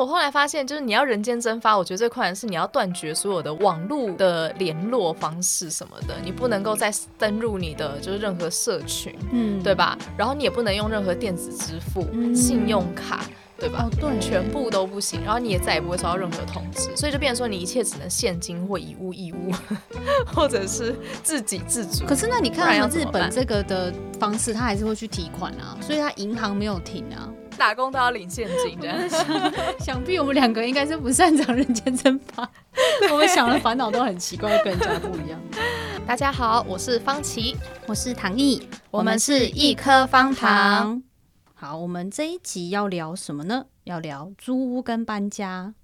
我后来发现，就是你要人间蒸发，我觉得最困难的是你要断绝所有的网络的联络方式什么的，你不能够再登入你的就是任何社群，嗯，对吧？然后你也不能用任何电子支付、嗯、信用卡。对吧？哦，对，全部都不行，然后你也再也不会收到任何通知，所以就变成说你一切只能现金或以物易物，或者是自给自足。可是那你看日本这个的方式，他还是会去提款啊，所以他银行没有停啊，打工都要领现金这样。想，想必我们两个应该是不擅长人间蒸发，我们想的烦恼都很奇怪，跟人家不一样。大家好，我是方琦，我是唐毅，我们是一颗方糖。好，我们这一集要聊什么呢？要聊租屋跟搬家，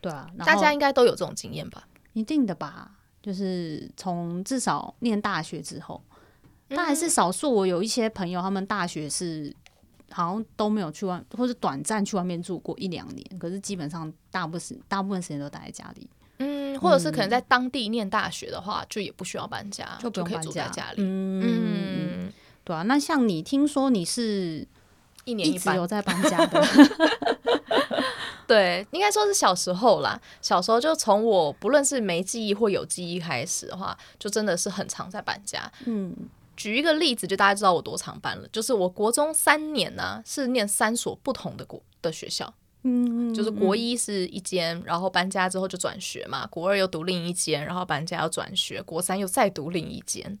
对啊，大家应该都有这种经验吧？一定的吧，就是从至少念大学之后，但还是少数。我有一些朋友，他们大学是好像都没有去外，或者短暂去外面住过一两年，可是基本上大部分时大部分时间都待在家里。嗯，或者是可能在当地念大学的话，就也不需要搬家，就不用搬家，家里。嗯嗯，对啊。那像你听说你是？一年一直有在搬家的，对，应该说是小时候啦。小时候就从我不论是没记忆或有记忆开始的话，就真的是很常在搬家。嗯，举一个例子，就大家知道我多常班了。就是我国中三年呢、啊，是念三所不同的国的学校。嗯，就是国一是一间，然后搬家之后就转学嘛。国二又读另一间，然后搬家又转学。国三又再读另一间，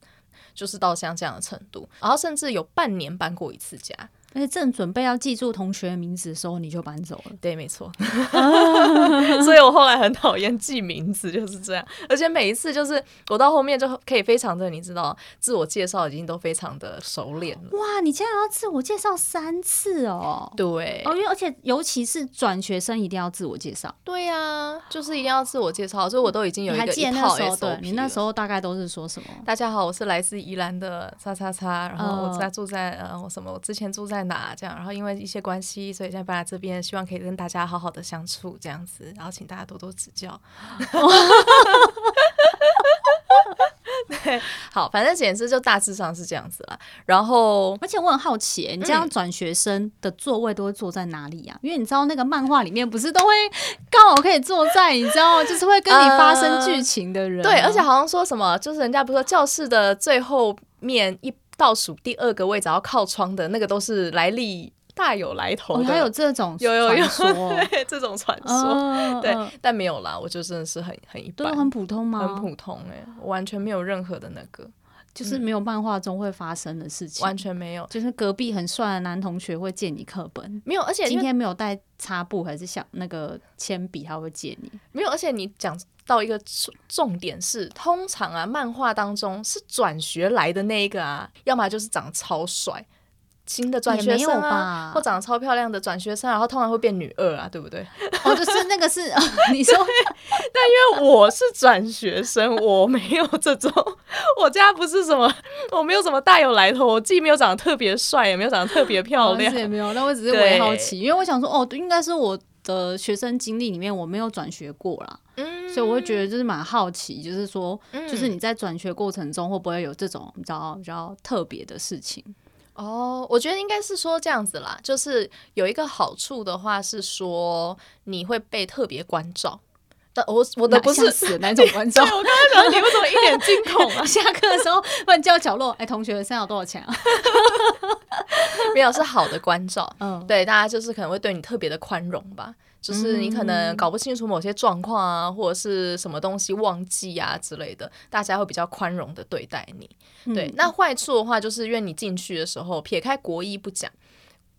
就是到像这样的程度。然后甚至有半年搬过一次家。而且正准备要记住同学的名字的时候，你就搬走了。对，没错。所以我后来很讨厌记名字，就是这样。而且每一次就是我到后面就可以非常的，你知道，自我介绍已经都非常的熟练了。哇，你竟然要自我介绍三次哦？对。哦，因为而且尤其是转学生一定要自我介绍。对呀、啊，就是一定要自我介绍。所以我都已经有一个一套 SOP。你那时候大概都是说什么？大家好，我是来自宜兰的叉叉叉，然后我在住在呃我什么？我之前住在。哪这样，然后因为一些关系，所以现在搬来这边，希望可以跟大家好好的相处这样子，然后请大家多多指教。对，好，反正简直就大致上是这样子了。然后，而且我很好奇，你这样转学生的座位都会坐在哪里呀、啊？嗯、因为你知道那个漫画里面不是都会刚好可以坐在，你知道，就是会跟你发生剧情的人、啊呃。对，而且好像说什么，就是人家不是说教室的最后面一。倒数第二个位置，要靠窗的那个都是来历大有来头的，还有这种有有有 对这种传说，对，但没有啦，我就真的是很很一般，都很普通吗？很普通哎，完全没有任何的那个，就是没有漫画中会发生的事情，完全没有。就是隔壁很帅的男同学会借你课本，没有，而且今天没有带擦布还是想那个铅笔，他会借你，没有，而且你讲。到一个重点是，通常啊，漫画当中是转学来的那一个啊，要么就是长得超帅，新的转学生啊，或长得超漂亮的转学生，然后通常会变女二啊，对不对？哦，就是那个是 你说，但因为我是转学生，我没有这种，我家不是什么，我没有什么大有来头，我既没有长得特别帅，也没有长得特别漂亮，也没有，那我只是很好奇，因为我想说，哦，应该是我的学生经历里面我没有转学过啦。嗯，所以我会觉得就是蛮好奇，就是说，就是你在转学过程中会不会有这种比较比较特别的事情？哦，我觉得应该是说这样子啦，就是有一个好处的话是说你会被特别关照。但我我的不是死哪种关照？我刚刚讲你为什么一脸惊恐啊？下课的时候问叫角落，哎、欸，同学，现在有多少钱啊？没有，是好的关照。嗯，对，大家就是可能会对你特别的宽容吧。就是你可能搞不清楚某些状况啊，或者是什么东西忘记啊之类的，大家会比较宽容的对待你。对，嗯、那坏处的话，就是因为你进去的时候，撇开国医不讲。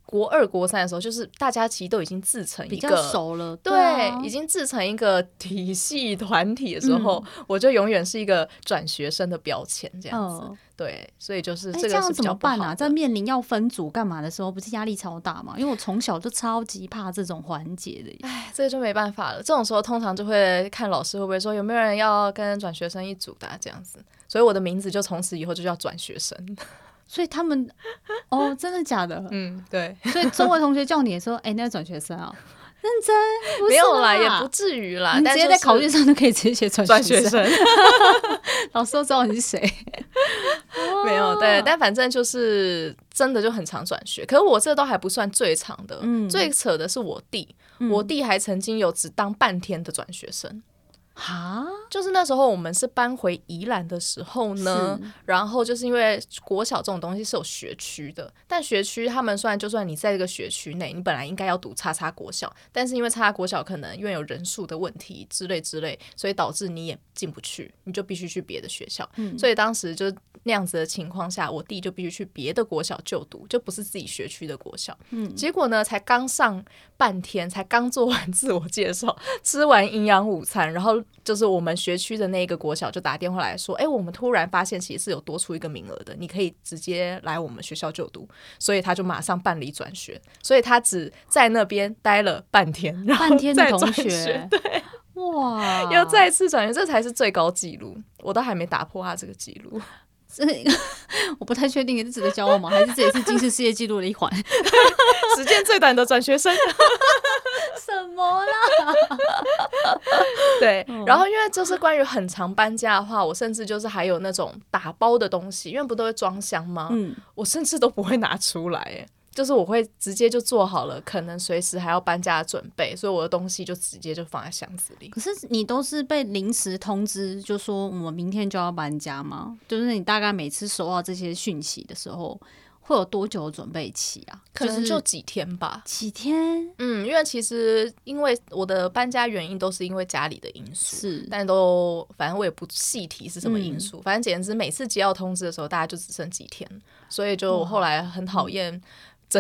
国二、国三的时候，就是大家其实都已经自成一个比较熟了，对，对啊、已经自成一个 体系团体的时候，嗯、我就永远是一个转学生的标签这样子。嗯、对，所以就是这个怎么办啊？在面临要分组干嘛的时候，不是压力超大吗？因为我从小就超级怕这种环节的。哎，这个就没办法了。这种时候通常就会看老师会不会说有没有人要跟转学生一组的、啊、这样子。所以我的名字就从此以后就叫转学生。所以他们哦，真的假的？嗯，对。所以周围同学叫你说：“哎、欸，那个转学生啊，认真，没有啦，也不至于啦。你直接在考卷上就可以直接写转学生，学生 老师都知道你是谁。没有，对，但反正就是真的就很常转学。可是我这都还不算最长的，嗯、最扯的是我弟，嗯、我弟还曾经有只当半天的转学生。哈，就是那时候我们是搬回宜兰的时候呢，然后就是因为国小这种东西是有学区的，但学区他们算就算你在这个学区内，你本来应该要读叉叉国小，但是因为叉叉国小可能因为有人数的问题之类之类，所以导致你也进不去，你就必须去别的学校。嗯，所以当时就那样子的情况下，我弟就必须去别的国小就读，就不是自己学区的国小。嗯，结果呢，才刚上半天，才刚做完自我介绍，吃完营养午餐，然后。就是我们学区的那个国小就打电话来说，哎，我们突然发现其实是有多出一个名额的，你可以直接来我们学校就读，所以他就马上办理转学，所以他只在那边待了半天，半天的同学，对，哇，要再次转学，这才是最高纪录，我都还没打破他这个纪录。这 我不太确定，是值得骄傲吗？还是这也是吉尼斯世界纪录的一环？时间最短的转学生？什么啦？对，然后因为就是关于很长搬家的话，我甚至就是还有那种打包的东西，因为不都会装箱吗？嗯，我甚至都不会拿出来，哎。就是我会直接就做好了，可能随时还要搬家的准备，所以我的东西就直接就放在箱子里。可是你都是被临时通知，就说我们明天就要搬家吗？就是你大概每次收到这些讯息的时候，会有多久的准备期啊？可能就几天吧。几天？嗯，因为其实因为我的搬家原因都是因为家里的因素，是，但都反正我也不细提是什么因素，嗯、反正简直每次接到通知的时候，大家就只剩几天，所以就后来很讨厌。嗯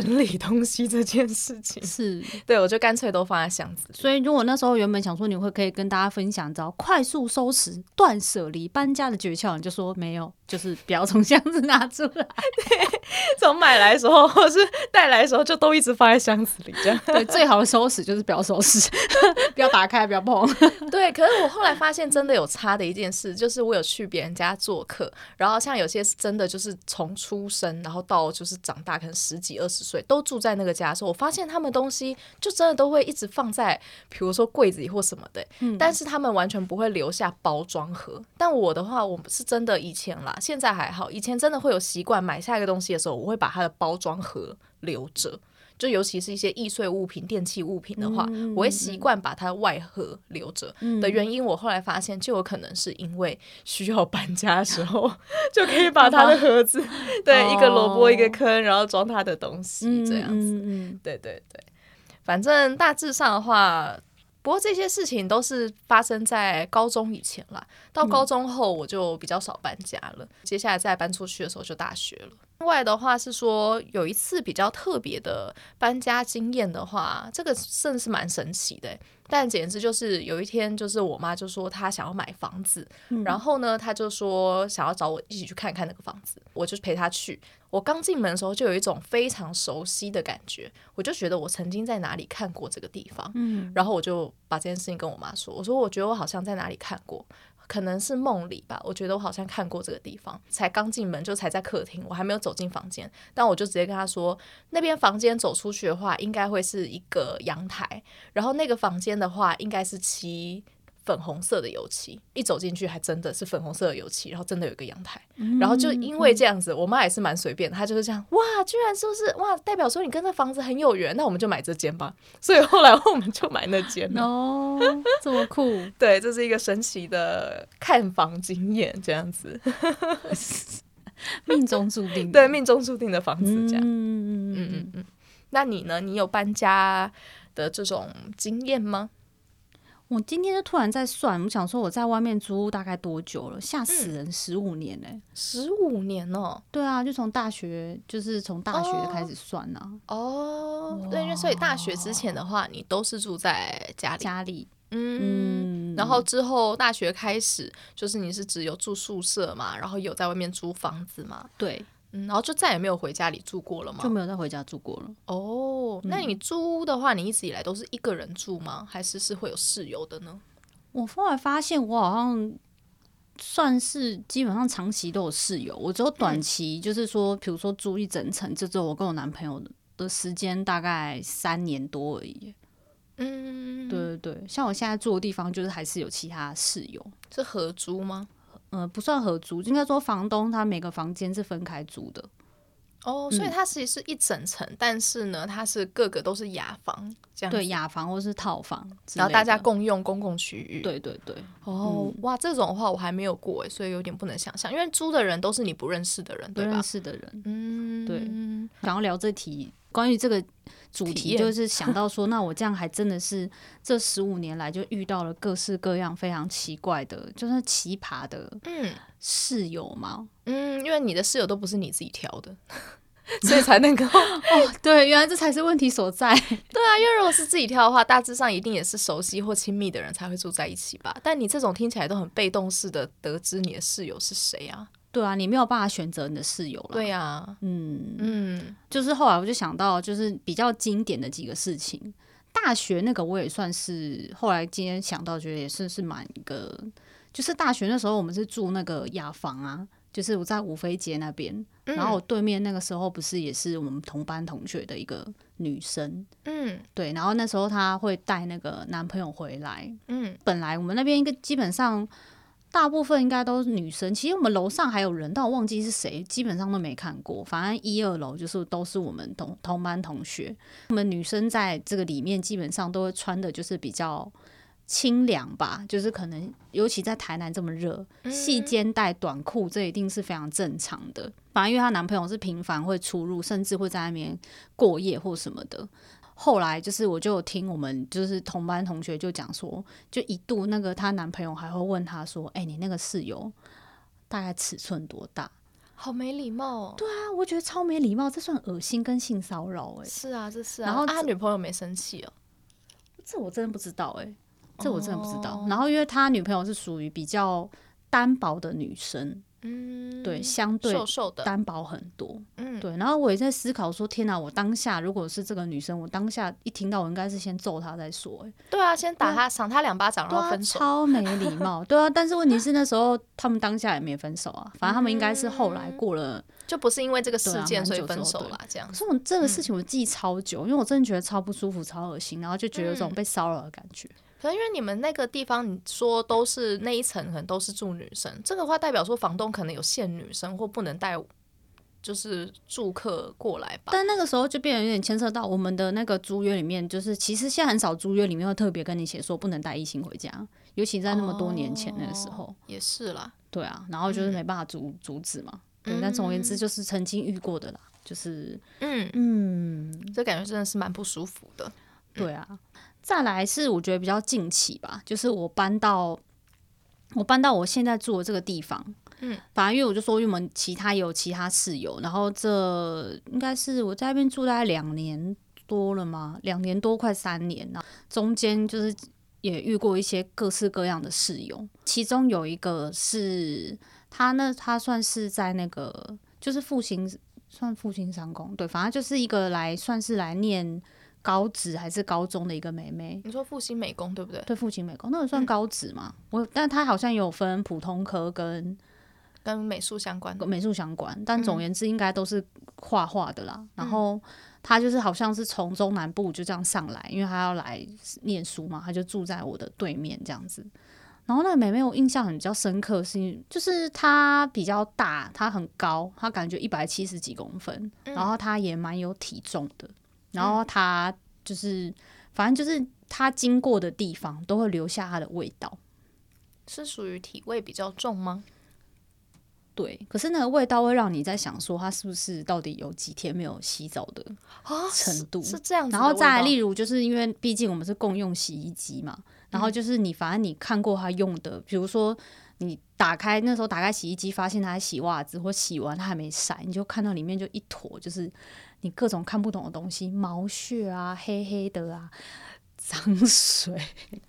整理东西这件事情是 对，我就干脆都放在箱子。所以，如果那时候原本想说你会可以跟大家分享，知道快速收拾、断舍离、搬家的诀窍，你就说没有。就是不要从箱子拿出来，对，从买来的时候或是带来的时候就都一直放在箱子里，这样 对。最好的收拾就是不要收拾，不要打开，不要碰。对，可是我后来发现真的有差的一件事，就是我有去别人家做客，然后像有些是真的就是从出生然后到就是长大，可能十几二十岁都住在那个家的时候，我发现他们东西就真的都会一直放在，比如说柜子里或什么的，嗯，但是他们完全不会留下包装盒。但我的话，我是真的以前啦。现在还好，以前真的会有习惯买下一个东西的时候，我会把它的包装盒留着，就尤其是一些易碎物品、电器物品的话，嗯、我会习惯把它外盒留着。嗯、的原因，我后来发现，就有可能是因为需要搬家的时候，就可以把它的盒子，对，哦、一个萝卜一个坑，然后装它的东西，这样子。对对对，反正大致上的话。不过这些事情都是发生在高中以前啦，到高中后我就比较少搬家了。嗯、接下来再搬出去的时候就大学了。另外的话是说，有一次比较特别的搬家经验的话，这个甚是蛮神奇的。但简直就是有一天，就是我妈就说她想要买房子，嗯、然后呢，她就说想要找我一起去看看那个房子，我就陪她去。我刚进门的时候就有一种非常熟悉的感觉，我就觉得我曾经在哪里看过这个地方，嗯，然后我就把这件事情跟我妈说，我说我觉得我好像在哪里看过，可能是梦里吧，我觉得我好像看过这个地方。才刚进门就才在客厅，我还没有走进房间，但我就直接跟她说，那边房间走出去的话，应该会是一个阳台，然后那个房间的话，应该是漆。粉红色的油漆，一走进去还真的是粉红色的油漆，然后真的有一个阳台，嗯、然后就因为这样子，我妈也是蛮随便的，她就是这样，哇，居然说是哇，代表说你跟这房子很有缘，那我们就买这间吧。所以后来我们就买那间哦，这么酷，对，这是一个神奇的看房经验，这样子，命中注定，对，命中注定的房子，这样，嗯嗯嗯嗯嗯。那你呢？你有搬家的这种经验吗？我今天就突然在算，我想说我在外面租屋大概多久了？吓死人，十五年呢、欸！十五年哦，对啊，就从大学，就是从大学开始算呢、啊。哦，哇对，因为所以大学之前的话，你都是住在家里，家里，嗯，嗯然后之后大学开始，就是你是只有住宿舍嘛，然后有在外面租房子嘛，对。嗯，然后就再也没有回家里住过了吗？就没有再回家住过了。哦，那你租屋的话，你一直以来都是一个人住吗？还是是会有室友的呢？我后来发现，我好像算是基本上长期都有室友，我只有短期，就是说，比如说租一整层，这只有我跟我男朋友的时间大概三年多而已。嗯，对对对，像我现在住的地方，就是还是有其他室友，是合租吗？呃，不算合租，应该说房东他每个房间是分开租的。哦，所以它其实是一整层，嗯、但是呢，它是各个都是雅房这样。对，雅房或是套房，然后大家共用公共区域。对对对。哦，嗯、哇，这种的话我还没有过哎，所以有点不能想象，因为租的人都是你不认识的人，对吧？不认识的人，嗯，对。想要聊这题，关于这个主题，就是想 到说，那我这样还真的是这十五年来就遇到了各式各样非常奇怪的，就是奇葩的，嗯，室友吗。嗯，因为你的室友都不是你自己挑的，所以才能够 哦。对，原来这才是问题所在。对啊，因为如果是自己挑的话，大致上一定也是熟悉或亲密的人才会住在一起吧。但你这种听起来都很被动式的得知你的室友是谁啊？对啊，你没有办法选择你的室友了。对啊，嗯嗯，就是后来我就想到，就是比较经典的几个事情。大学那个我也算是后来今天想到，觉得也是是蛮一个，就是大学那时候我们是住那个雅房啊。就是我在五妃街那边，嗯、然后我对面那个时候不是也是我们同班同学的一个女生，嗯，对，然后那时候她会带那个男朋友回来，嗯，本来我们那边一个基本上大部分应该都是女生，其实我们楼上还有人，但我忘记是谁，基本上都没看过，反正一二楼就是都是我们同同班同学，我们女生在这个里面基本上都会穿的就是比较。清凉吧，就是可能，尤其在台南这么热，细肩带短裤，这一定是非常正常的。反正因为她男朋友是频繁会出入，甚至会在那边过夜或什么的。后来就是，我就有听我们就是同班同学就讲说，就一度那个她男朋友还会问她说：“哎、欸，你那个室友大概尺寸多大？”好没礼貌哦。对啊，我觉得超没礼貌，这算恶心跟性骚扰哎。是啊，这是啊。然后他女朋友没生气哦？这我真的不知道哎。这我真的不知道。然后，因为他女朋友是属于比较单薄的女生，嗯，对，相对瘦瘦的单薄很多，嗯，对。然后我也在思考说，天哪，我当下如果是这个女生，我当下一听到，我应该是先揍她再说。哎，对啊，先打她，赏她两巴掌，然后分手，超没礼貌。对啊，但是问题是那时候他们当下也没分手啊，反正他们应该是后来过了，就不是因为这个事件所以分手了这样。可是我这个事情我记超久，因为我真的觉得超不舒服、超恶心，然后就觉得有种被骚扰的感觉。可能因为你们那个地方，你说都是那一层，可能都是住女生，这个话代表说房东可能有限女生或不能带，就是住客过来吧。但那个时候就变得有点牵涉到我们的那个租约里面，就是其实现在很少租约里面会特别跟你写说不能带异性回家，尤其在那么多年前那个时候。哦，也是啦。对啊，然后就是没办法阻、嗯、阻止嘛。对，但总而言之就是曾经遇过的啦，就是嗯嗯，这感觉真的是蛮不舒服的。对啊。再来是我觉得比较近期吧，就是我搬到我搬到我现在住的这个地方，嗯，反正因为我就说，因为我们其他也有其他室友，然后这应该是我在那边住大概两年多了嘛，两年多快三年了，中间就是也遇过一些各式各样的室友，其中有一个是他呢，他算是在那个就是复兴算复兴商工，对，反正就是一个来算是来念。高职还是高中的一个妹妹，你说复兴美工对不对？对，复兴美工那个算高职嘛？嗯、我，但她好像有分普通科跟跟美术相关，美术相关。但总言之，应该都是画画的啦。嗯、然后她就是好像是从中南部就这样上来，因为她要来念书嘛，她就住在我的对面这样子。然后那个妹妹我印象很比较深刻，是就是她比较大，她很高，她感觉一百七十几公分，嗯、然后她也蛮有体重的。然后他就是，反正就是他经过的地方都会留下他的味道，是属于体味比较重吗？对，可是那个味道会让你在想说，他是不是到底有几天没有洗澡的程度？啊、是，是这样子。然后再来，例如就是因为毕竟我们是共用洗衣机嘛，然后就是你反正你看过他用的，比如说你打开那时候打开洗衣机，发现他在洗袜子或洗完他还没晒，你就看到里面就一坨就是。你各种看不懂的东西，毛屑啊，黑黑的啊，脏水，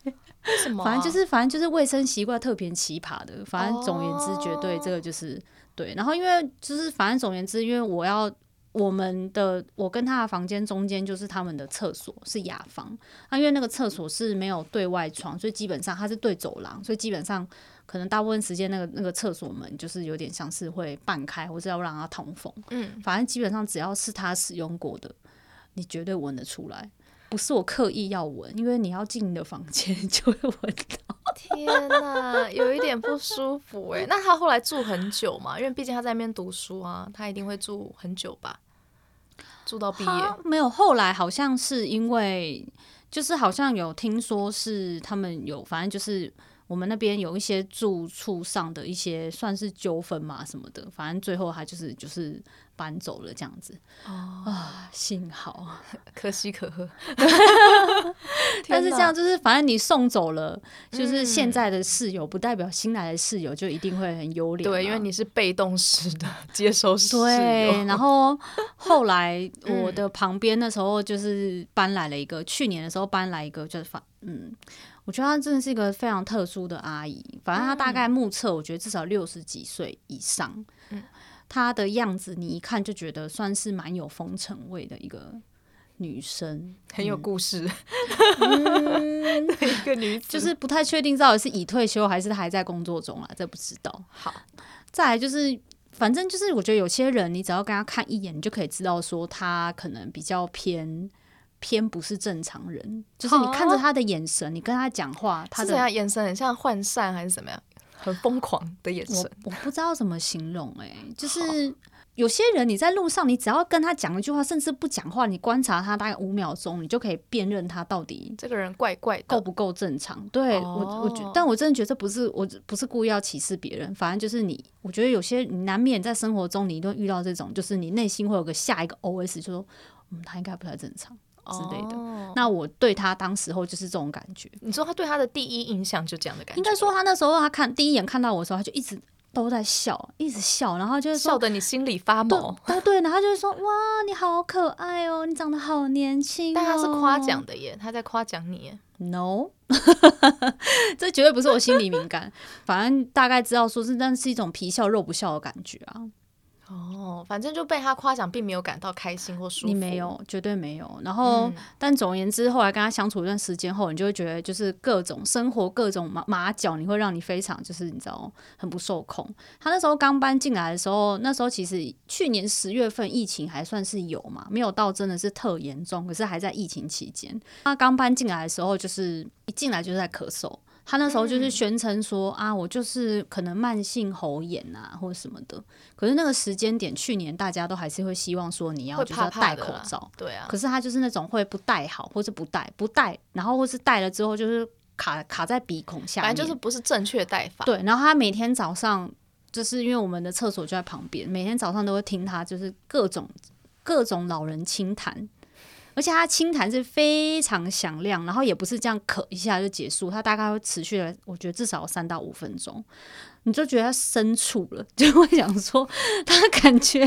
为什么、啊？反正就是，反正就是卫生习惯特别奇葩的。反正总言之，绝对这个就是、哦、对。然后因为就是，反正总言之，因为我要我们的我跟他的房间中间就是他们的厕所是雅房，啊，因为那个厕所是没有对外窗，所以基本上它是对走廊，所以基本上。可能大部分时间那个那个厕所门就是有点像是会半开，或是要让它通风。嗯，反正基本上只要是他使用过的，你绝对闻得出来。不是我刻意要闻，因为你要进你的房间就会闻到。天哪，有一点不舒服哎。那他后来住很久嘛？因为毕竟他在那边读书啊，他一定会住很久吧？住到毕业？没有，后来好像是因为，就是好像有听说是他们有，反正就是。我们那边有一些住处上的一些算是纠纷嘛什么的，反正最后他就是就是搬走了这样子。哦啊，幸好，可喜可贺。但是这样就是，反正你送走了，就是现在的室友，不代表新来的室友就一定会很优良。对，因为你是被动式的接收室友。对，然后后来 我的旁边那时候就是搬来了一个，去年的时候搬来一个，就是反嗯。我觉得她真的是一个非常特殊的阿姨。反正她大概目测，我觉得至少六十几岁以上。嗯，她的样子你一看就觉得算是蛮有风尘味的一个女生，很有故事。嗯，一个女子。就是不太确定到底是已退休还是还在工作中啊，这不知道。好，再来就是，反正就是我觉得有些人，你只要跟他看一眼，你就可以知道说他可能比较偏。偏不是正常人，就是你看着他的眼神，哦、你跟他讲话，他的眼神很像涣散还是怎么样，很疯狂的眼神。我，我不知道怎么形容哎、欸，就是有些人你在路上，你只要跟他讲一句话，甚至不讲话，你观察他大概五秒钟，你就可以辨认他到底这个人怪怪的，够不够正常。对、哦、我，我觉，但我真的觉得这不是我不是故意要歧视别人，反正就是你，我觉得有些你难免在生活中你都遇到这种，就是你内心会有个下一个 OS，就说嗯，他应该不太正常。之类的，哦、那我对他当时候就是这种感觉。你说他对他的第一印象就这样的感觉？应该说他那时候他看第一眼看到我的时候，他就一直都在笑，一直笑，然后就是笑得你心里发毛。对对，然后就是说哇，你好可爱哦，你长得好年轻、哦。但他是夸奖的耶，他在夸奖你耶。No，这绝对不是我心里敏感，反正大概知道说是，但是一种皮笑肉不笑的感觉啊。哦，反正就被他夸奖，并没有感到开心或舒服。你没有，绝对没有。然后，嗯、但总而言之，后来跟他相处一段时间后，你就会觉得，就是各种生活、各种马马脚，你会让你非常就是你知道很不受控。他那时候刚搬进来的时候，那时候其实去年十月份疫情还算是有嘛，没有到真的是特严重，可是还在疫情期间。他刚搬进来的时候，就是一进来就是在咳嗽。他那时候就是宣称说、嗯、啊，我就是可能慢性喉炎啊，或者什么的。可是那个时间点，去年大家都还是会希望说你要就是要戴口罩，对啊。可是他就是那种会不戴好，或是不戴不戴，然后或是戴了之后就是卡卡在鼻孔下面，反正就是不是正确戴法。对，然后他每天早上就是因为我们的厕所就在旁边，每天早上都会听他就是各种各种老人轻谈。而且他轻弹是非常响亮，然后也不是这样咳一下就结束，他大概会持续了，我觉得至少三到五分钟，你就觉得他深处了，就会想说他感觉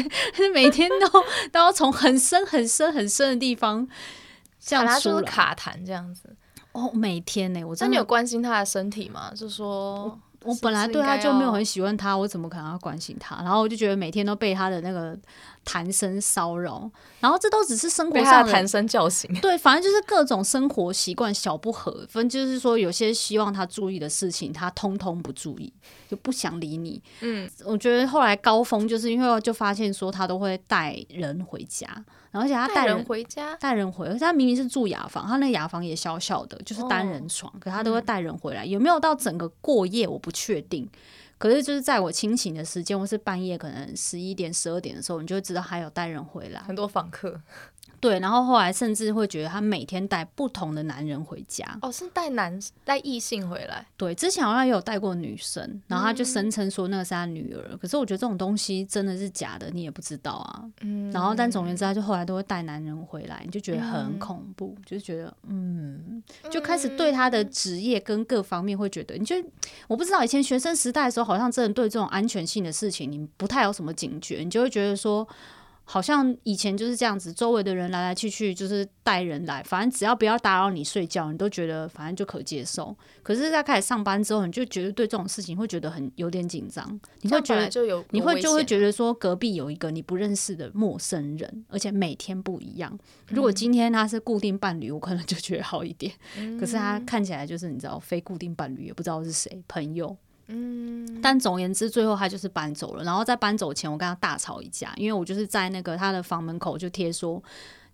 每天都 都要从很深很深很深的地方这样出来卡痰这样子。哦，每天呢、欸，我真你有关心他的身体吗？就说。我本来对他就没有很喜欢他，我怎么可能要关心他？然后我就觉得每天都被他的那个痰声骚扰，然后这都只是生活上的谈声叫醒。对，反正就是各种生活习惯小不合，分就是说有些希望他注意的事情，他通通不注意，就不想理你。嗯，我觉得后来高峰就是因为就发现说他都会带人回家。而且他带人，人回家，带人回，他明明是住雅房，他那雅房也小小的，就是单人床，哦、可他都会带人回来。嗯、有没有到整个过夜，我不确定。可是就是在我清醒的时间，或是半夜可能十一点、十二点的时候，你就会知道还有带人回来，很多访客。对，然后后来甚至会觉得他每天带不同的男人回家。哦，是带男带异性回来？对，之前好像也有带过女生，然后他就声称说那个是他女儿。嗯、可是我觉得这种东西真的是假的，你也不知道啊。嗯。然后但总而言之，他就后来都会带男人回来，你就觉得很恐怖，嗯、就觉得嗯，就开始对他的职业跟各方面会觉得，你就我不知道以前学生时代的时候，好像真的对这种安全性的事情，你不太有什么警觉，你就会觉得说。好像以前就是这样子，周围的人来来去去，就是带人来，反正只要不要打扰你睡觉，你都觉得反正就可接受。可是，在开始上班之后，你就觉得对这种事情会觉得很有点紧张，你会觉得就有你会就会觉得说隔壁有一个你不认识的陌生人，而且每天不一样。如果今天他是固定伴侣，我可能就觉得好一点。可是他看起来就是你知道非固定伴侣，也不知道是谁朋友。嗯，但总而言之，最后他就是搬走了。然后在搬走前，我跟他大吵一架，因为我就是在那个他的房门口就贴说，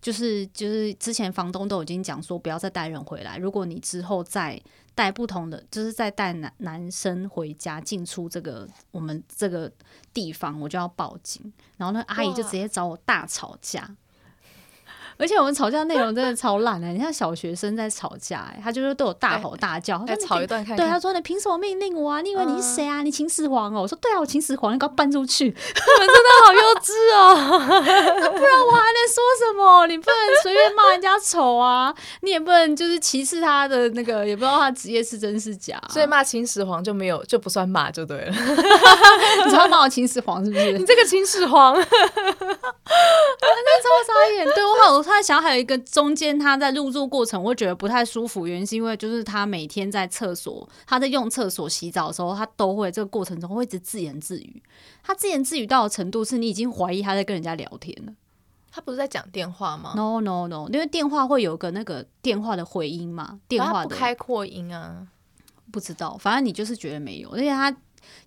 就是就是之前房东都已经讲说不要再带人回来，如果你之后再带不同的，就是再带男男生回家进出这个我们这个地方，我就要报警。然后那阿姨就直接找我大吵架。而且我们吵架内容真的超烂的，你像小学生在吵架，哎，他就是对我大吼大叫，他吵一段看看，对，他说你凭什么命令我啊？你以为你是谁啊？你秦始皇哦？我说对啊，我秦始皇，你给我搬出去！你 们真的好幼稚哦！那不然我还能说什么？你不能随便骂人家丑啊，你也不能就是歧视他的那个，也不知道他职业是真是假，所以骂秦始皇就没有就不算骂就对了。你知道骂我秦始皇是不是？你这个秦始皇，真的超傻眼。对我好。他想还有一个中间，他在入住过程，我会觉得不太舒服。原因是因为就是他每天在厕所，他在用厕所洗澡的时候，他都会这个过程中会一直自言自语。他自言自语到的程度，是你已经怀疑他在跟人家聊天了。他不是在讲电话吗？No No No，因为电话会有个那个电话的回音嘛，电话不开扩音啊？不知道，反正你就是觉得没有，而且他。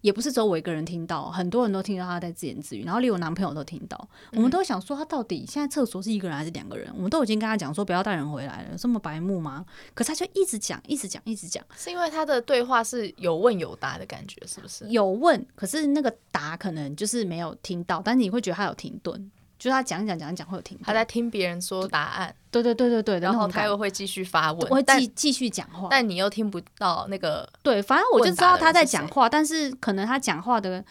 也不是只有我一个人听到，很多人都听到他在自言自语，然后连我男朋友都听到。我们都想说，他到底现在厕所是一个人还是两个人？我们都已经跟他讲说不要带人回来了，这么白目吗？可是他就一直讲，一直讲，一直讲，是因为他的对话是有问有答的感觉，是不是？有问，可是那个答可能就是没有听到，但是你会觉得他有停顿。就是他讲讲讲讲会有停，他在听别人说答案，对对对对对，然后他又会继续发问，会继继续讲话，但你又听不到那个，对，反正我就知道他在讲话，但是可能他讲话的。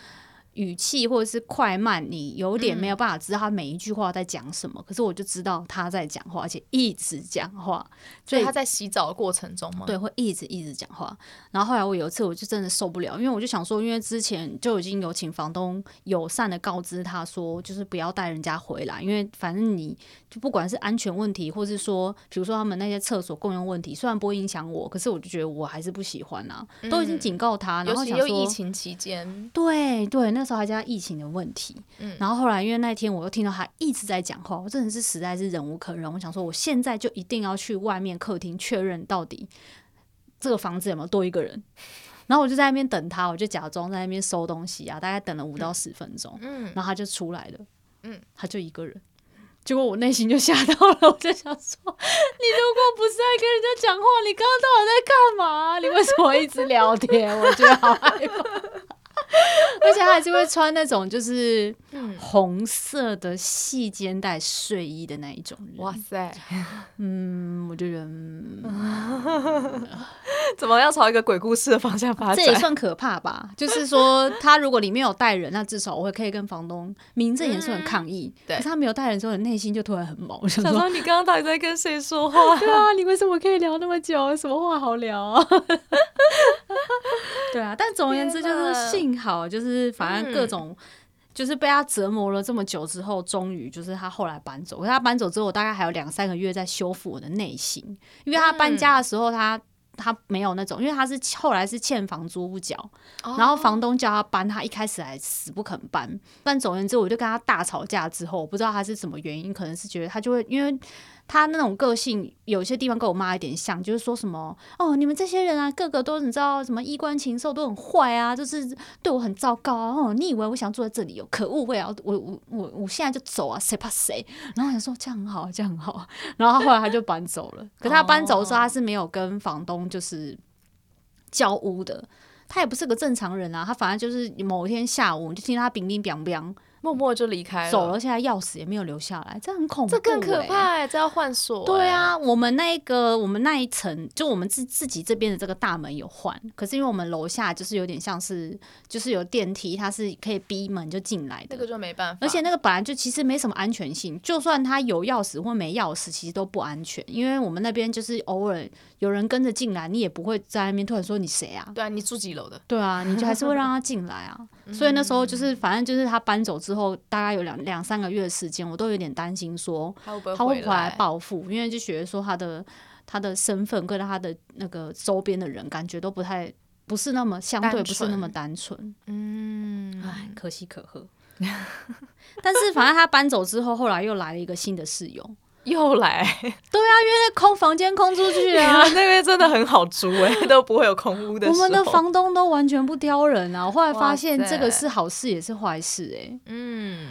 语气或者是快慢，你有点没有办法知道他每一句话在讲什么。嗯、可是我就知道他在讲话，而且一直讲话。所以他在洗澡的过程中吗？对，会一直一直讲话。然后后来我有一次我就真的受不了，因为我就想说，因为之前就已经有请房东友善的告知他说，就是不要带人家回来，因为反正你就不管是安全问题，或是说，比如说他们那些厕所共用问题，虽然不会影响我，可是我就觉得我还是不喜欢啊。嗯、都已经警告他，然后想说疫情期间，对对，那。时候还加疫情的问题，嗯，然后后来因为那天我又听到他一直在讲话，我真的是实在是忍无可忍。我想说，我现在就一定要去外面客厅确认到底这个房子有没有多一个人。然后我就在那边等他，我就假装在那边收东西啊，大概等了五到十分钟，嗯，然后他就出来了，嗯，他就一个人。结果我内心就吓到了，我就想说，你如果不是在跟人家讲话，你刚刚到底在干嘛？你为什么一直聊天？我觉得好害怕。而且他还是会穿那种就是红色的细肩带睡衣的那一种。哇塞，嗯，我就觉得，嗯、怎么要朝一个鬼故事的方向发展？这也算可怕吧？就是说，他如果里面有带人，那至少我会可以跟房东名正言顺的抗议。嗯、对，可是他没有带人之后，内心就突然很毛，想说，想说你刚刚到底在跟谁说话？对啊，你为什么可以聊那么久？什么话好聊啊？对啊，但总而言之就是幸好，就是反正各种，就是被他折磨了这么久之后，终于就是他后来搬走。可是他搬走之后，我大概还有两三个月在修复我的内心，因为他搬家的时候他。他没有那种，因为他是后来是欠房租不缴，然后房东叫他搬，他一开始还死不肯搬。但总而言之，我就跟他大吵架之后，我不知道他是什么原因，可能是觉得他就会，因为他那种个性有些地方跟我妈有点像，就是说什么哦，你们这些人啊，个个都你知道什么衣冠禽兽都很坏啊，就是对我很糟糕啊。哦，你以为我想住在这里哦？可恶！我要我我我我现在就走啊，谁怕谁？然后我想说这样很好，这样很好。然后后来他就搬走了。可他搬走的时候，他是没有跟房东。就是交屋的，他也不是个正常人啊，他反正就是某一天下午，就听他乒乒乓乓。默默就离开了，走了。现在钥匙也没有留下来，这很恐怖，这更可怕哎！这要换锁。对啊，我们那个我们那一层，就我们自自己这边的这个大门有换，可是因为我们楼下就是有点像是，就是有电梯，它是可以逼门就进来的，那个就没办法。而且那个本来就其实没什么安全性，就算它有钥匙或没钥匙，其实都不安全，因为我们那边就是偶尔有人跟着进来，你也不会在那边突然说你谁啊？对啊，你住几楼的？对啊，你就还是会 让他进来啊。所以那时候就是，反正就是他搬走之后，大概有两两三个月的时间，我都有点担心说他会不会回来报复，因为就觉得说他的他的身份跟他的那个周边的人感觉都不太不是那么相对不是那么单纯，嗯，唉，可喜可贺。但是反正他搬走之后，后来又来了一个新的室友。又来，对啊，因为那空房间空出去啊，那边真的很好租哎，都不会有空屋的。我们的房东都完全不挑人啊，我后来发现这个是好事也是坏事哎。嗯，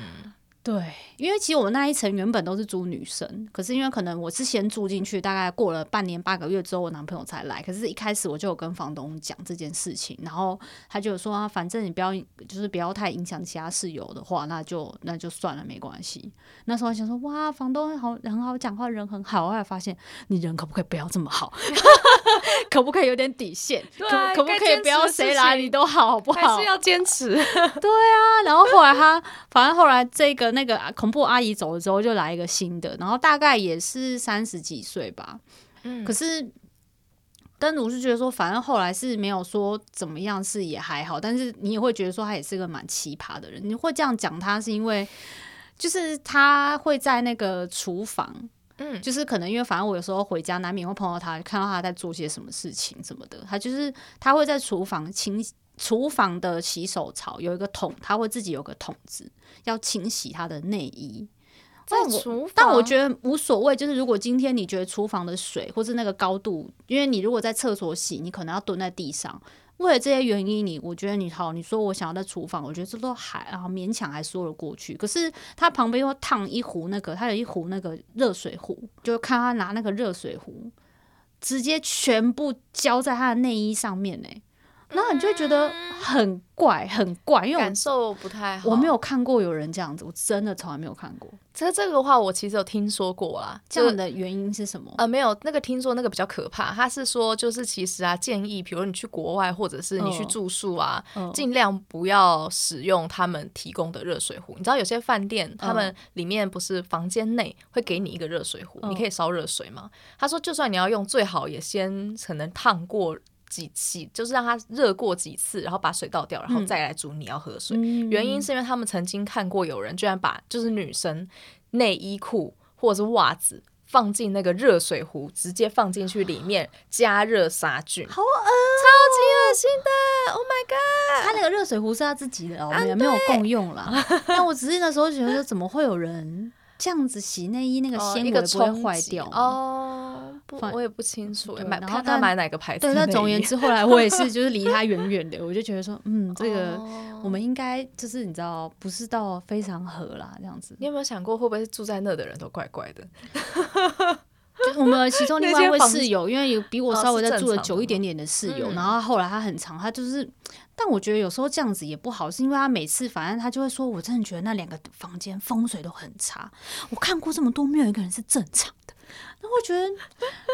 对，因为其实我们那一层原本都是租女生，可是因为可能我是先住进去，大概过了半年八个月之后，我男朋友才来。可是，一开始我就有跟房东讲这件事情，然后他就说啊，反正你不要，就是不要太影响其他室友的话，那就那就算了，没关系。那时候我想说，哇，房东好很好讲话，人很好。后来发现，你人可不可以不要这么好？可不可以有点底线？对啊，可可不可以不要谁来你都好，好不好？还是要坚持。对啊，然后后来他，反正后来这个那个恐怖阿姨走了之后，就来一个新的，然后大概也是三十几岁吧。嗯，可是登鲁是觉得说，反正后来是没有说怎么样，是也还好。但是你也会觉得说，他也是个蛮奇葩的人。你会这样讲他，是因为就是他会在那个厨房。嗯，就是可能因为反正我有时候回家难免会碰到他，看到他在做些什么事情什么的。他就是他会在厨房清厨房的洗手槽有一个桶，他会自己有个桶子要清洗他的内衣。在厨房，但我觉得无所谓。就是如果今天你觉得厨房的水或是那个高度，因为你如果在厕所洗，你可能要蹲在地上。为了这些原因，你我觉得你好，你说我想要在厨房，我觉得这都还啊勉强还说得过去。可是他旁边又烫一壶那个，他有一壶那个热水壶，就看他拿那个热水壶，直接全部浇在他的内衣上面呢。然后你就会觉得很怪，很怪，因为感受不太好。我没有看过有人这样子，我真的从来没有看过。这这个的话，我其实有听说过啦。这样的原因是什么？呃，没有，那个听说那个比较可怕。他是说，就是其实啊，建议，比如你去国外或者是你去住宿啊，哦、尽量不要使用他们提供的热水壶。你知道有些饭店，他们里面不是房间内会给你一个热水壶，哦、你可以烧热水吗？他说，就算你要用，最好也先可能烫过。几期就是让它热过几次，然后把水倒掉，然后再来煮你要喝水。嗯、原因是因为他们曾经看过有人居然把就是女生内衣裤或者是袜子放进那个热水壶，直接放进去里面加热杀菌，好恶，超级恶心的！Oh my god！他那个热水壶是他自己的，我们也没有共用啦。但我只是那时候觉得，怎么会有人？这样子洗内衣，那个纤维不会坏掉哦？不，我也不清楚。买，然后他买哪个牌子？对，那总而言之，后来我也是，就是离他远远的，我就觉得说，嗯，这个我们应该就是你知道，不是到非常合啦，这样子。你有没有想过，会不会是住在那的人都怪怪的？就我们其中另外一位室友，因为有比我稍微再住的久一点点的室友，然后后来他很长，他就是。但我觉得有时候这样子也不好，是因为他每次反正他就会说，我真的觉得那两个房间风水都很差。我看过这么多，没有一个人是正常的。那我觉得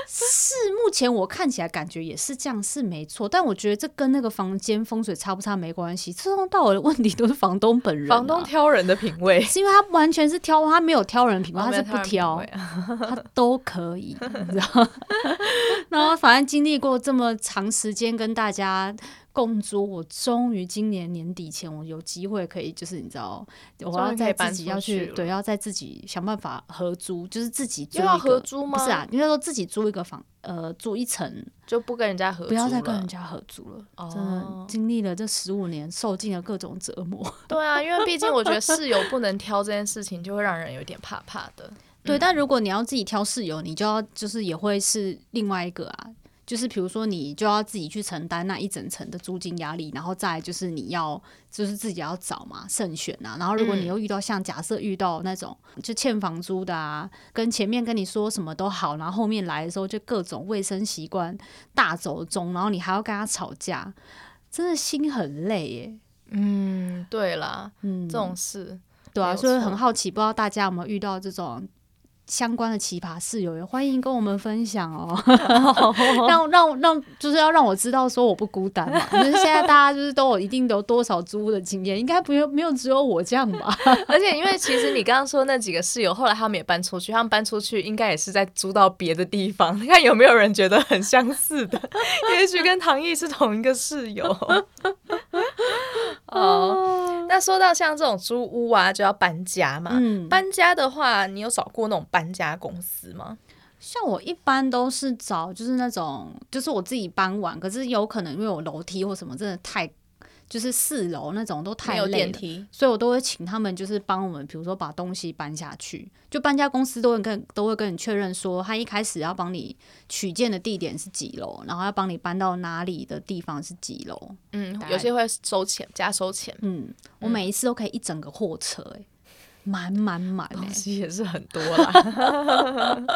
是目前我看起来感觉也是这样，是没错。但我觉得这跟那个房间风水差不差没关系，从头到尾的问题都是房东本人、啊。房东挑人的品味，是因为他完全是挑，他没有挑人品味，他是不挑，他都可以，你知道。然后反正经历过这么长时间跟大家。共租，我终于今年年底前，我有机会可以，就是你知道，我要在自己要去，对，要在自己想办法合租，就是自己租，要合租吗？不是啊，应该说自己租一个房，呃，租一层就不跟人家合租，不要再跟人家合租了。哦，真的经历了这十五年，受尽了各种折磨。对啊，因为毕竟我觉得室友不能挑这件事情，就会让人有点怕怕的。对，但如果你要自己挑室友，你就要就是也会是另外一个啊。就是比如说，你就要自己去承担那一整层的租金压力，然后再就是你要就是自己要找嘛，慎选啊。然后如果你又遇到像假设遇到那种就欠房租的啊，跟前面跟你说什么都好，然后后面来的时候就各种卫生习惯大走中，然后你还要跟他吵架，真的心很累耶。嗯，对啦，嗯，这种事，对啊，所以很好奇，不知道大家有没有遇到这种。相关的奇葩室友，也欢迎跟我们分享哦，让让让，就是要让我知道说我不孤单嘛。就是现在大家就是都有一定有多少租屋的经验，应该不用没有只有我这样吧？而且因为其实你刚刚说那几个室友，后来他们也搬出去，他们搬出去应该也是在租到别的地方。你看有没有人觉得很相似的？也许跟唐毅是同一个室友。哦，那说到像这种租屋啊，就要搬家嘛。嗯，搬家的话，你有找过那种搬搬家公司吗？像我一般都是找，就是那种，就是我自己搬完，可是有可能因为我楼梯或什么真的太，就是四楼那种都太累了，所以我都会请他们就是帮我们，比如说把东西搬下去。就搬家公司都会跟都会跟你确认说，他一开始要帮你取件的地点是几楼，然后要帮你搬到哪里的地方是几楼。嗯，有些会收钱，加收钱。嗯，我每一次都可以一整个货车、欸，满满满，东西也是很多啦。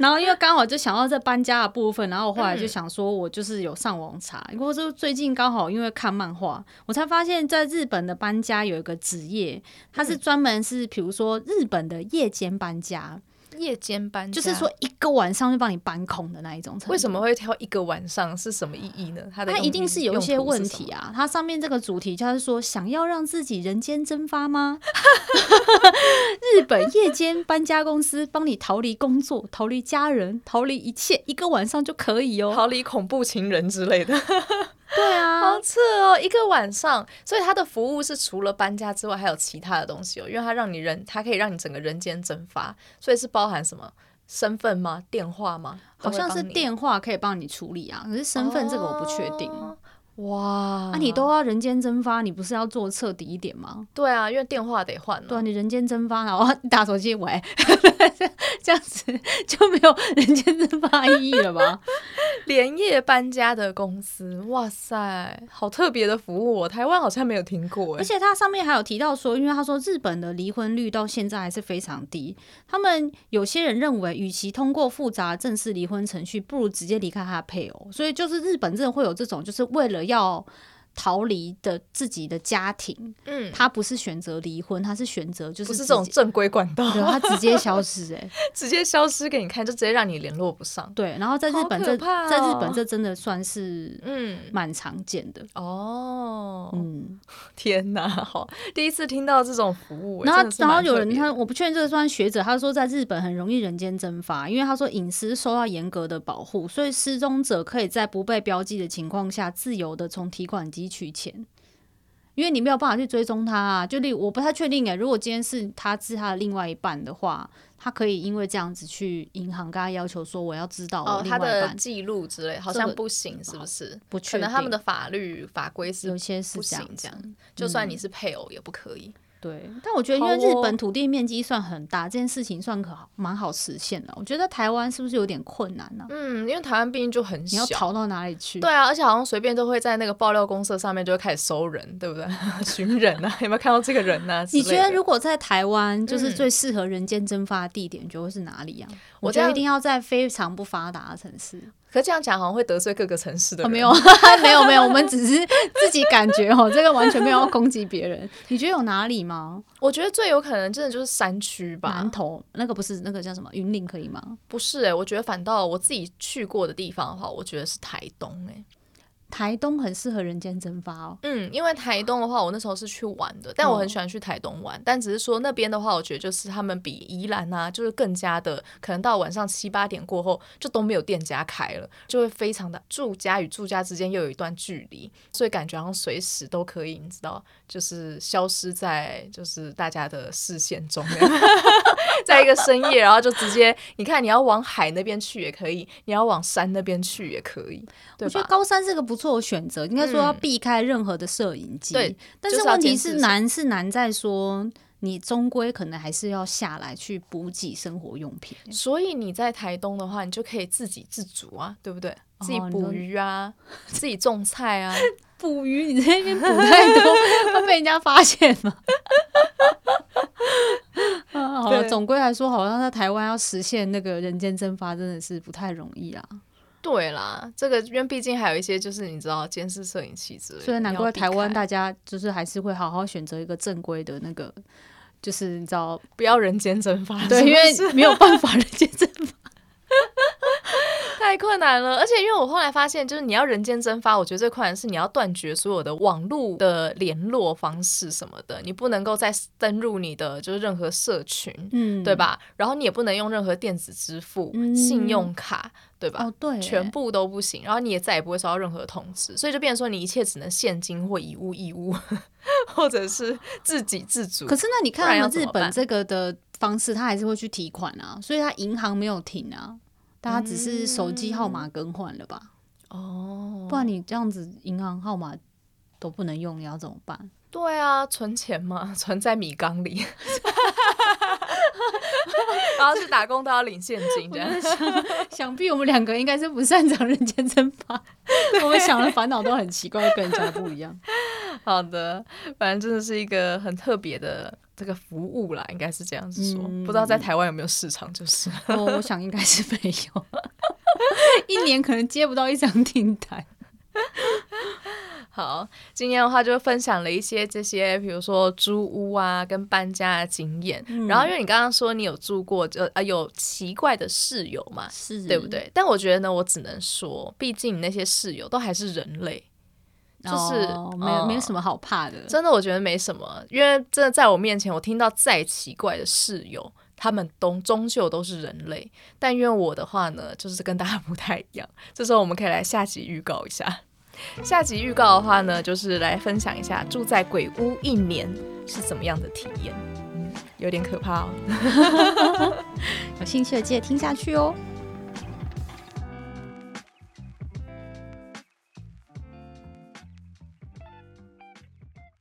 然后因为刚好就想到这搬家的部分，然后我后来就想说，我就是有上网查，不过就最近刚好因为看漫画，我才发现在日本的搬家有一个职业，它是专门是比如说日本的夜间搬家。夜间搬家，就是说一个晚上就帮你搬空的那一种。为什么会挑一个晚上？是什么意义呢？它的它一定是有一些问题啊。它上面这个主题就是说，想要让自己人间蒸发吗？日本夜间搬家公司帮你逃离工作、逃离家人、逃离一切，一个晚上就可以哦，逃离恐怖情人之类的。对啊，好扯哦，一个晚上，所以它的服务是除了搬家之外，还有其他的东西哦，因为它让你人，它可以让你整个人间蒸发，所以是包含什么身份吗？电话吗？好像是电话可以帮你处理啊，可是身份这个我不确定。哦哇，那、啊、你都要人间蒸发，你不是要做彻底一点吗？对啊，因为电话得换。对啊，你人间蒸发，然后打手机喂，这样子就没有人间蒸发意义了吧？连夜搬家的公司，哇塞，好特别的服务哦，台湾好像没有听过。而且它上面还有提到说，因为他说日本的离婚率到现在还是非常低，他们有些人认为，与其通过复杂正式离婚程序，不如直接离开他的配偶。所以就是日本真的会有这种，就是为了要逃离的自己的家庭，嗯，他不是选择离婚，他是选择就是不是这种正规管道，他直接消失，哎，直接消失给你看，就直接让你联络不上。对，然后在日本这，哦、在日本这真的算是嗯蛮常见的哦，嗯，天哪，好，第一次听到这种服务。然后然后有人他我不确定这算学者，他说在日本很容易人间蒸发，因为他说隐私受到严格的保护，所以失踪者可以在不被标记的情况下自由的从提款机。取钱，因为你没有办法去追踪他啊。就例，我不太确定诶，如果今天是他是他的另外一半的话，他可以因为这样子去银行跟他要求说，我要知道我另外一半、哦、他的记录之类，好像不行，是不是？不确定，可能他们的法律法规是有些是这样，这样，就算你是配偶也不可以。对，但我觉得因为日本土地面积算很大，哦、这件事情算可蛮好实现的。我觉得台湾是不是有点困难呢、啊？嗯，因为台湾毕竟就很小，你要逃到哪里去？对啊，而且好像随便都会在那个爆料公社上面就会开始搜人，对不对？寻人啊，有没有看到这个人呢、啊？你觉得如果在台湾，就是最适合人间蒸发的地点，就会是哪里啊？嗯、我觉得一定要在非常不发达的城市。可这样讲好像会得罪各个城市的人。哦、没有，没有，没有，我们只是自己感觉哦，这个完全没有要攻击别人。你觉得有哪里吗？我觉得最有可能真的就是山区吧。南投那个不是那个叫什么云林可以吗？不是哎、欸，我觉得反倒我自己去过的地方的话，我觉得是台东哎、欸。台东很适合人间蒸发哦。嗯，因为台东的话，我那时候是去玩的，但我很喜欢去台东玩。哦、但只是说那边的话，我觉得就是他们比宜兰啊，就是更加的可能到晚上七八点过后就都没有店家开了，就会非常的住家与住家之间又有一段距离，所以感觉好像随时都可以，你知道，就是消失在就是大家的视线中。在一个深夜，然后就直接，你看你要往海那边去也可以，你要往山那边去也可以。我觉得高山是个不错的选择，应该说要避开任何的摄影机。对，但是问题是难是难在说，你终归可能还是要下来去补给生活用品。所以你在台东的话，你就可以自给自足啊，对不对？自己捕鱼啊，自己种菜啊。捕鱼，你在那边捕太多，会被人家发现吗？啊，好了，总归来说，好像在台湾要实现那个人间蒸发，真的是不太容易啊。对啦，这个因为毕竟还有一些就是你知道监视摄影器之类的，所以难怪台湾大家就是还是会好好选择一个正规的那个，就是你知道不要人间蒸发，对，因为没有办法人间蒸发。太困难了，而且因为我后来发现，就是你要人间蒸发，我觉得最困难的是你要断绝所有的网络的联络方式什么的，你不能够再登入你的就是任何社群，嗯，对吧？然后你也不能用任何电子支付、嗯、信用卡，对吧？哦，对，全部都不行。然后你也再也不会收到任何通知，所以就变成说你一切只能现金或以物易物，或者是自给自足。可是那你看，日本这个的方式，他还是会去提款啊，所以他银行没有停啊。他只是手机号码更换了吧？哦，不然你这样子银行号码都不能用，你要怎么办？对啊，存钱嘛，存在米缸里，然后去打工都要领现金这样。想，想必我们两个应该是不擅长人间蒸发，我们想的烦恼都很奇怪，跟人家不一样。好的，反正真的是一个很特别的这个服务啦，应该是这样子说，嗯、不知道在台湾有没有市场，就是。我我想应该是没有，一年可能接不到一张订单。好，今天的话就分享了一些这些，比如说租屋啊跟搬家的经验。嗯、然后因为你刚刚说你有住过，就啊有奇怪的室友嘛，是对不对？但我觉得呢，我只能说，毕竟你那些室友都还是人类，就是、哦、没没有什么好怕的。真的，我觉得没什么，因为真的在我面前，我听到再奇怪的室友，他们都终究都是人类。但因为我的话呢，就是跟大家 不太一样。这时候我们可以来下集预告一下。下集预告的话呢，就是来分享一下住在鬼屋一年是怎么样的体验，嗯，有点可怕哦。有兴趣的记得听下去哦。